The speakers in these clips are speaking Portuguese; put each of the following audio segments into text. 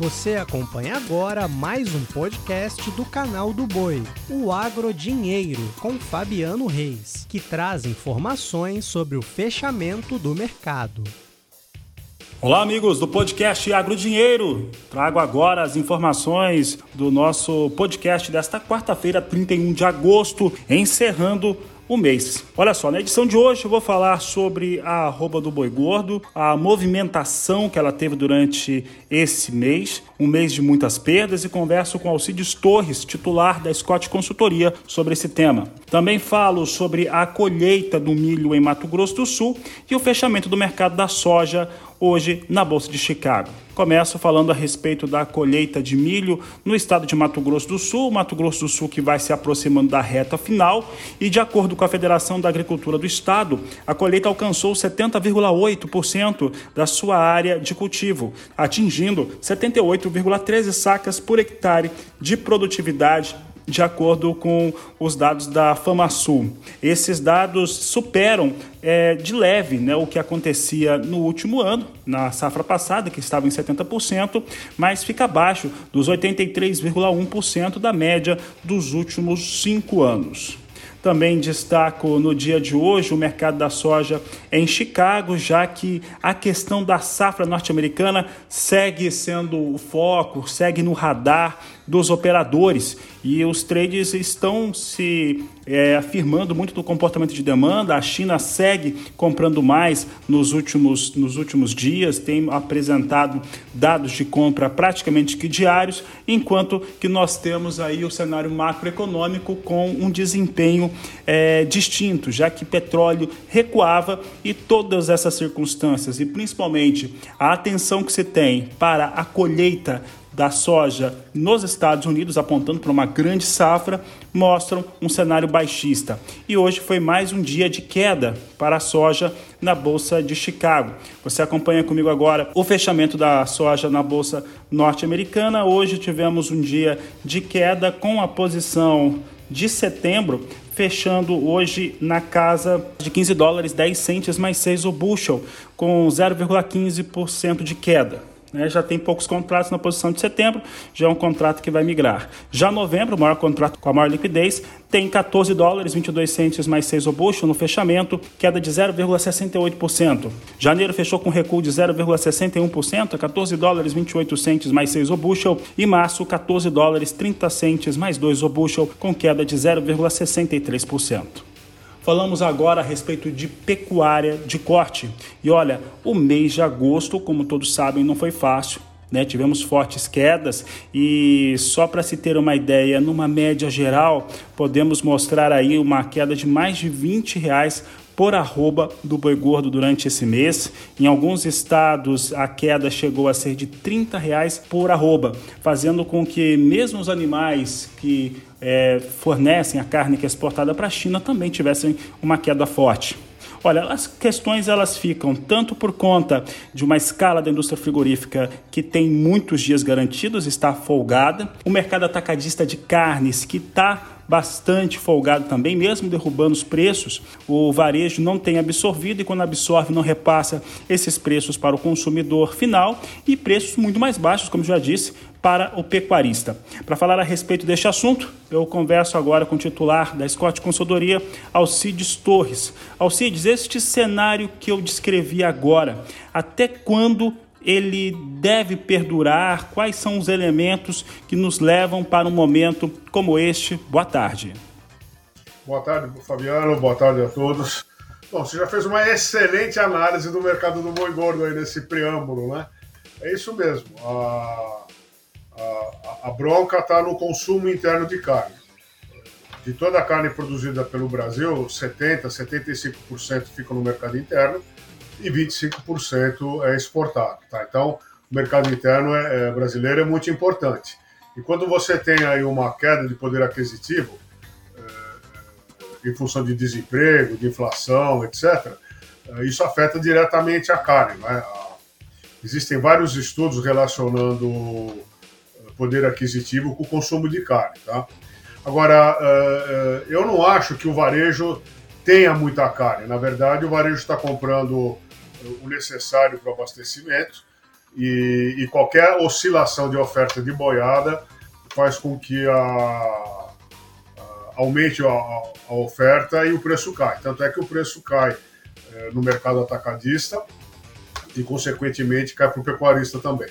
Você acompanha agora mais um podcast do canal do Boi, o Agro Dinheiro, com Fabiano Reis, que traz informações sobre o fechamento do mercado. Olá, amigos do podcast Agro Dinheiro. Trago agora as informações do nosso podcast desta quarta-feira, 31 de agosto, encerrando o mês. Olha só, na edição de hoje eu vou falar sobre a arroba do boi gordo, a movimentação que ela teve durante esse mês, um mês de muitas perdas, e converso com Alcides Torres, titular da Scott Consultoria, sobre esse tema. Também falo sobre a colheita do milho em Mato Grosso do Sul e o fechamento do mercado da soja hoje na Bolsa de Chicago. Começo falando a respeito da colheita de milho no estado de Mato Grosso do Sul, Mato Grosso do Sul que vai se aproximando da reta final e de acordo com a Federação da Agricultura do Estado, a colheita alcançou 70,8% da sua área de cultivo, atingindo 78,13 sacas por hectare de produtividade de acordo com os dados da FamaSul. Esses dados superam é, de leve né, o que acontecia no último ano, na safra passada, que estava em 70%, mas fica abaixo dos 83,1% da média dos últimos cinco anos. Também destaco no dia de hoje o mercado da soja em Chicago, já que a questão da safra norte-americana segue sendo o foco, segue no radar dos operadores e os trades estão se é, afirmando muito do comportamento de demanda. A China segue comprando mais nos últimos, nos últimos dias, tem apresentado dados de compra praticamente que diários, enquanto que nós temos aí o cenário macroeconômico com um desempenho é, distinto, já que petróleo recuava e todas essas circunstâncias, e principalmente a atenção que se tem para a colheita da soja nos Estados Unidos, apontando para uma grande safra, mostram um cenário baixista. E hoje foi mais um dia de queda para a soja na Bolsa de Chicago. Você acompanha comigo agora o fechamento da soja na Bolsa norte-americana. Hoje tivemos um dia de queda com a posição de setembro fechando hoje na casa de 15 dólares 10 centes mais 6 o bushel, com 0,15% de queda né, já tem poucos contratos na posição de setembro, já é um contrato que vai migrar. Já novembro, o maior contrato com a maior liquidez, tem 14 dólares 22 centes mais 6 o bushel no fechamento, queda de 0,68%. Janeiro fechou com recuo de 0,61%, 14 dólares 28 centes mais 6 o bushel, e março 14 dólares 30 centes mais 2 o bushel, com queda de 0,63%. Falamos agora a respeito de pecuária de corte. E olha, o mês de agosto, como todos sabem, não foi fácil. Né? Tivemos fortes quedas e só para se ter uma ideia, numa média geral, podemos mostrar aí uma queda de mais de 20 reais por arroba do boi gordo durante esse mês. Em alguns estados a queda chegou a ser de 30 reais por arroba, fazendo com que mesmo os animais que é, fornecem a carne que é exportada para a China também tivessem uma queda forte. Olha, as questões elas ficam tanto por conta de uma escala da indústria frigorífica que tem muitos dias garantidos, está folgada, o mercado atacadista de carnes que está bastante folgado também, mesmo derrubando os preços, o varejo não tem absorvido e quando absorve não repassa esses preços para o consumidor final e preços muito mais baixos, como já disse, para o pecuarista. Para falar a respeito deste assunto, eu converso agora com o titular da Scott Consultoria, Alcides Torres. Alcides, este cenário que eu descrevi agora, até quando ele deve perdurar? Quais são os elementos que nos levam para um momento como este? Boa tarde. Boa tarde, Fabiano. Boa tarde a todos. Bom, você já fez uma excelente análise do mercado do boi gordo aí nesse preâmbulo, né? É isso mesmo. A, a, a bronca está no consumo interno de carne. De toda a carne produzida pelo Brasil, 70%, 75% fica no mercado interno e 25% é exportado. Tá? Então, o mercado interno é, é, brasileiro é muito importante. E quando você tem aí uma queda de poder aquisitivo, é, em função de desemprego, de inflação, etc., é, isso afeta diretamente a carne. Né? Existem vários estudos relacionando poder aquisitivo com o consumo de carne. Tá? Agora, eu não acho que o varejo tenha muita carne. Na verdade, o varejo está comprando o necessário para o abastecimento e, e qualquer oscilação de oferta de boiada faz com que a, a aumente a, a, oferta e o preço cai. Tanto é que o preço cai no mercado atacadista e, consequentemente, cai para o pecuarista também.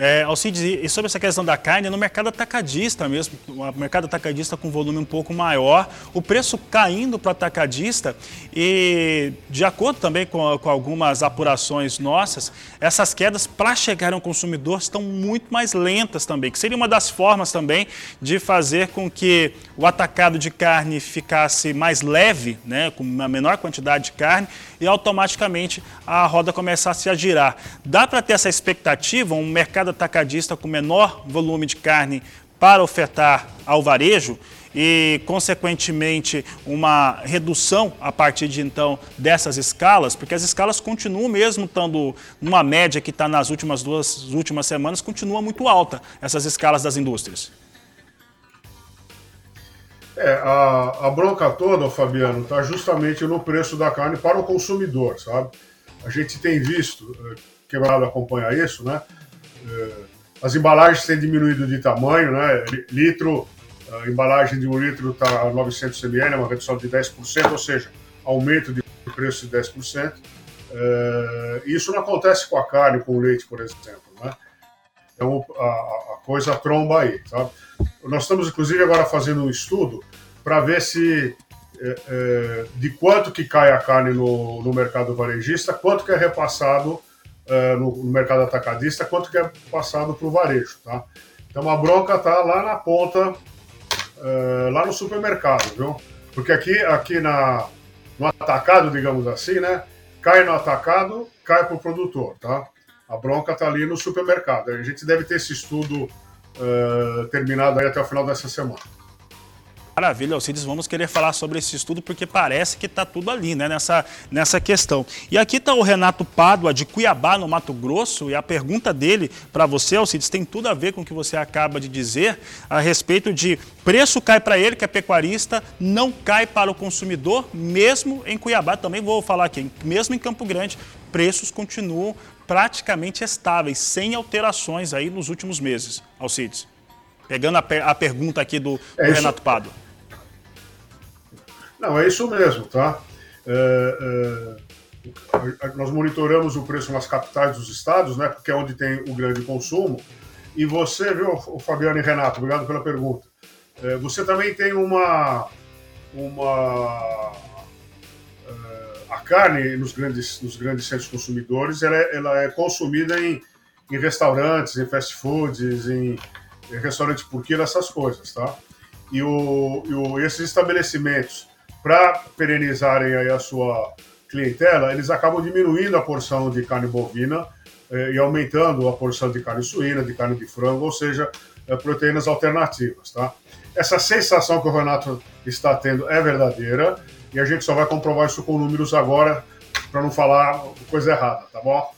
É, Alcides, e sobre essa questão da carne, no mercado atacadista mesmo, o mercado atacadista com volume um pouco maior, o preço caindo para o atacadista e, de acordo também com, com, algumas apurações nossas, essas quedas para chegar ao consumidor estão muito mais lentas também, que seria uma das formas também de fazer com que o atacado de carne ficasse mais leve, né, com uma menor quantidade de carne, e automaticamente a roda começasse a girar. Dá para ter essa expectativa, um mercado mercado atacadista com menor volume de carne para ofertar ao varejo e, consequentemente, uma redução a partir de então dessas escalas, porque as escalas continuam mesmo estando numa média que está nas últimas duas últimas semanas, continua muito alta essas escalas das indústrias. É, a, a bronca toda, Fabiano, está justamente no preço da carne para o consumidor, sabe? A gente tem visto, eh, quebrado acompanha isso, né? É, as embalagens têm diminuído de tamanho, né? Litro, a embalagem de um litro está 900 ml, uma redução de 10%, ou seja, aumento de preço de 10%. É, isso não acontece com a carne, com o leite, por exemplo? Então a, a coisa tromba aí, sabe? Nós estamos inclusive agora fazendo um estudo para ver se é, é, de quanto que cai a carne no, no mercado varejista, quanto que é repassado uh, no, no, mercado atacadista quanto que é passado para o varejo, tá? Então a bronca está lá na ponta, uh, lá no supermercado, viu? Porque aqui, aqui na, no atacado, digamos assim, né? Cai no atacado, cai para o produtor, tá? A bronca está ali no supermercado. A gente deve ter esse estudo uh, terminado aí até o final dessa semana. Maravilha, Alcides, vamos querer falar sobre esse estudo porque parece que está tudo ali, né, nessa, nessa questão. E aqui está o Renato Pádua, de Cuiabá, no Mato Grosso, e a pergunta dele para você, Alcides, tem tudo a ver com o que você acaba de dizer a respeito de preço cai para ele, que é pecuarista, não cai para o consumidor, mesmo em Cuiabá, também vou falar aqui, mesmo em Campo Grande, preços continuam praticamente estáveis, sem alterações aí nos últimos meses, Alcides. Pegando a, a pergunta aqui do, é do Renato Pádua. Não, é isso mesmo, tá? É, é, nós monitoramos o preço nas capitais dos estados, né? Porque é onde tem o grande consumo. E você, viu, Fabiano e Renato, obrigado pela pergunta. É, você também tem uma. uma a carne nos grandes, nos grandes centros consumidores ela é, ela é consumida em, em restaurantes, em fast foods, em, em restaurantes por quilo, essas coisas, tá? E, o, e o, esses estabelecimentos para perenizarem aí a sua clientela, eles acabam diminuindo a porção de carne bovina eh, e aumentando a porção de carne suína, de carne de frango, ou seja, eh, proteínas alternativas, tá? Essa sensação que o Renato está tendo é verdadeira e a gente só vai comprovar isso com números agora para não falar coisa errada, tá bom?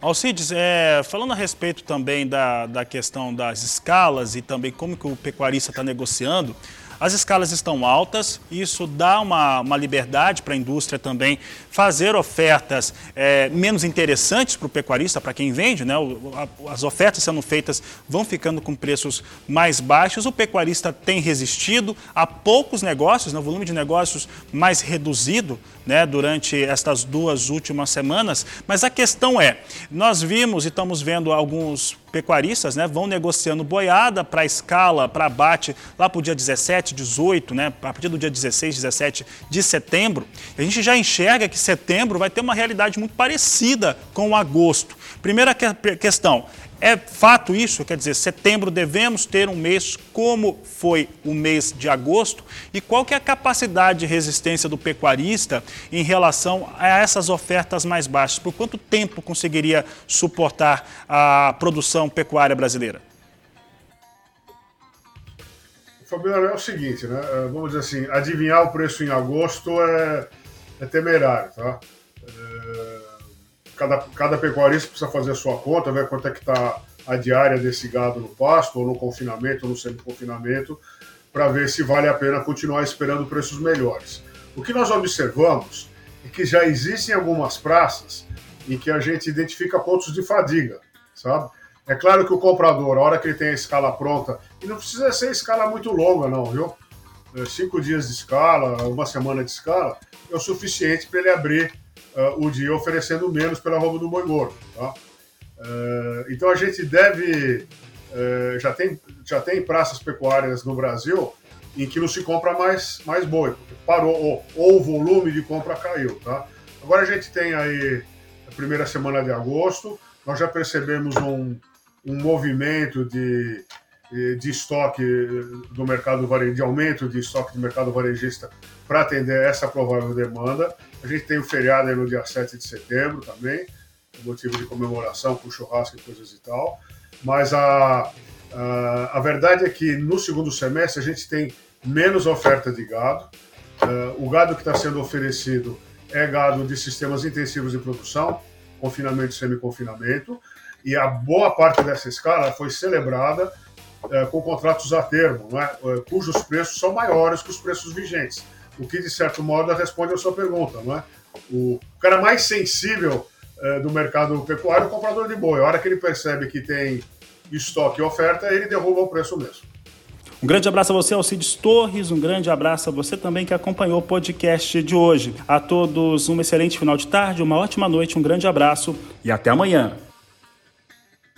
Alcides, é, falando a respeito também da, da questão das escalas e também como que o pecuarista está negociando, as escalas estão altas, isso dá uma, uma liberdade para a indústria também fazer ofertas é, menos interessantes para o pecuarista, para quem vende, né? As ofertas sendo feitas vão ficando com preços mais baixos. O pecuarista tem resistido a poucos negócios, né? o volume de negócios mais reduzido né? durante estas duas últimas semanas. Mas a questão é, nós vimos e estamos vendo alguns pecuaristas né, vão negociando boiada para escala, para abate, lá para o dia 17, 18, né, a partir do dia 16, 17 de setembro. A gente já enxerga que setembro vai ter uma realidade muito parecida com agosto. Primeira questão, é fato isso? Quer dizer, setembro devemos ter um mês como foi o mês de agosto? E qual que é a capacidade de resistência do pecuarista em relação a essas ofertas mais baixas? Por quanto tempo conseguiria suportar a produção pecuária brasileira? Fabiano, é o seguinte, né? É, vamos dizer assim, adivinhar o preço em agosto é, é temerário, tá? Cada, cada pecuarista precisa fazer a sua conta, ver quanto é que está a diária desse gado no pasto, ou no confinamento, ou no semi-confinamento, para ver se vale a pena continuar esperando preços melhores. O que nós observamos é que já existem algumas praças em que a gente identifica pontos de fadiga, sabe? É claro que o comprador, a hora que ele tem a escala pronta, e não precisa ser escala muito longa, não, viu? É, cinco dias de escala, uma semana de escala, é o suficiente para ele abrir uh, o dia oferecendo menos pela roupa do boi gordo, tá? Uh, então a gente deve. Uh, já, tem, já tem praças pecuárias no Brasil em que não se compra mais, mais boi, porque parou, ou, ou o volume de compra caiu, tá? Agora a gente tem aí a primeira semana de agosto, nós já percebemos um, um movimento de, de estoque do mercado varejista, de aumento de estoque do mercado varejista para atender essa provável demanda. A gente tem o feriado no dia 7 de setembro também, motivo de comemoração com churrasco e coisas e tal. Mas a, a, a verdade é que no segundo semestre a gente tem menos oferta de gado. Uh, o gado que está sendo oferecido é gado de sistemas intensivos de produção, confinamento e semi-confinamento, e a boa parte dessa escala foi celebrada com contratos a termo, é? uh, cujos preços são maiores que os preços vigentes, o que, de certo modo, responde a sua pergunta. Não é? O cara mais sensível do mercado pecuário é o comprador de boi. A hora que ele percebe que tem estoque e oferta, ele derruba o preço mesmo. Um grande abraço a você, Alcides Torres. Um grande abraço a você também que acompanhou o podcast de hoje. A todos um excelente final de tarde, uma ótima noite, um grande abraço e até amanhã.